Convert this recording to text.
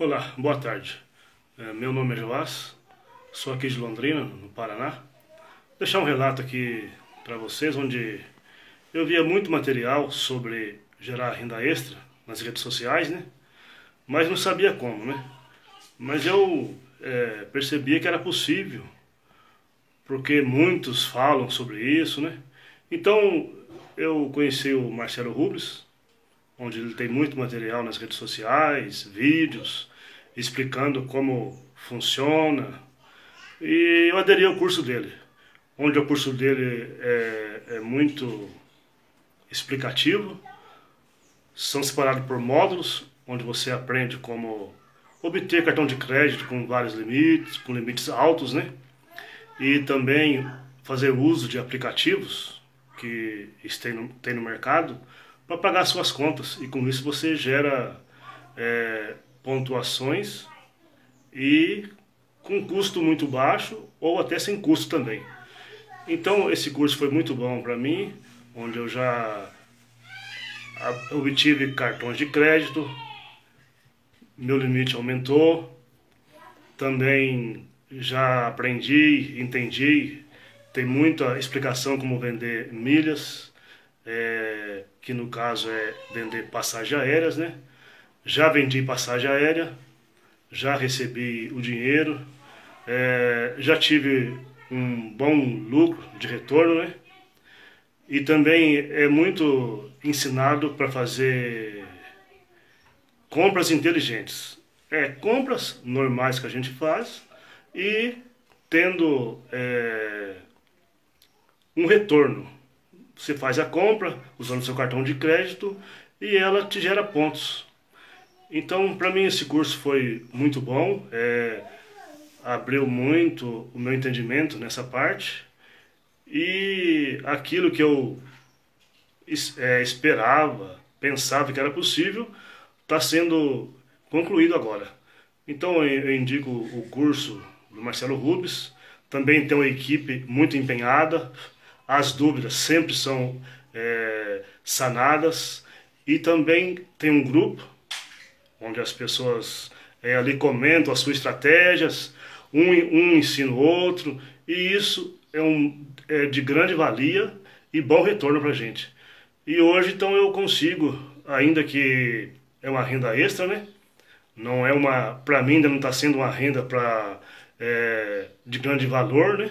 Olá, boa tarde. É, meu nome é Joás, sou aqui de Londrina, no Paraná. Vou deixar um relato aqui para vocês, onde eu via muito material sobre gerar renda extra nas redes sociais, né? Mas não sabia como, né? Mas eu é, percebia que era possível, porque muitos falam sobre isso, né? Então eu conheci o Marcelo Rubles, onde ele tem muito material nas redes sociais, vídeos, explicando como funciona. E eu aderi ao curso dele, onde o curso dele é, é muito explicativo. São separados por módulos, onde você aprende como obter cartão de crédito com vários limites, com limites altos, né? E também fazer uso de aplicativos que tem no, tem no mercado para pagar suas contas. E com isso você gera é, pontuações e com custo muito baixo ou até sem custo também. Então esse curso foi muito bom para mim, onde eu já obtive cartões de crédito, meu limite aumentou, também já aprendi, entendi, tem muita explicação como vender milhas, é, que no caso é vender passagens aéreas, né? Já vendi passagem aérea, já recebi o dinheiro, é, já tive um bom lucro de retorno, né? E também é muito ensinado para fazer compras inteligentes. É, compras normais que a gente faz e tendo é, um retorno. Você faz a compra usando seu cartão de crédito e ela te gera pontos. Então, para mim, esse curso foi muito bom, é, abriu muito o meu entendimento nessa parte e aquilo que eu é, esperava, pensava que era possível, está sendo concluído agora. Então, eu indico o curso do Marcelo Rubens, também tem uma equipe muito empenhada, as dúvidas sempre são é, sanadas e também tem um grupo onde as pessoas é, ali comentam as suas estratégias, um, um ensina o outro, e isso é, um, é de grande valia e bom retorno para a gente. E hoje, então, eu consigo, ainda que é uma renda extra, né? Não é uma, para mim ainda não está sendo uma renda para é, de grande valor, né?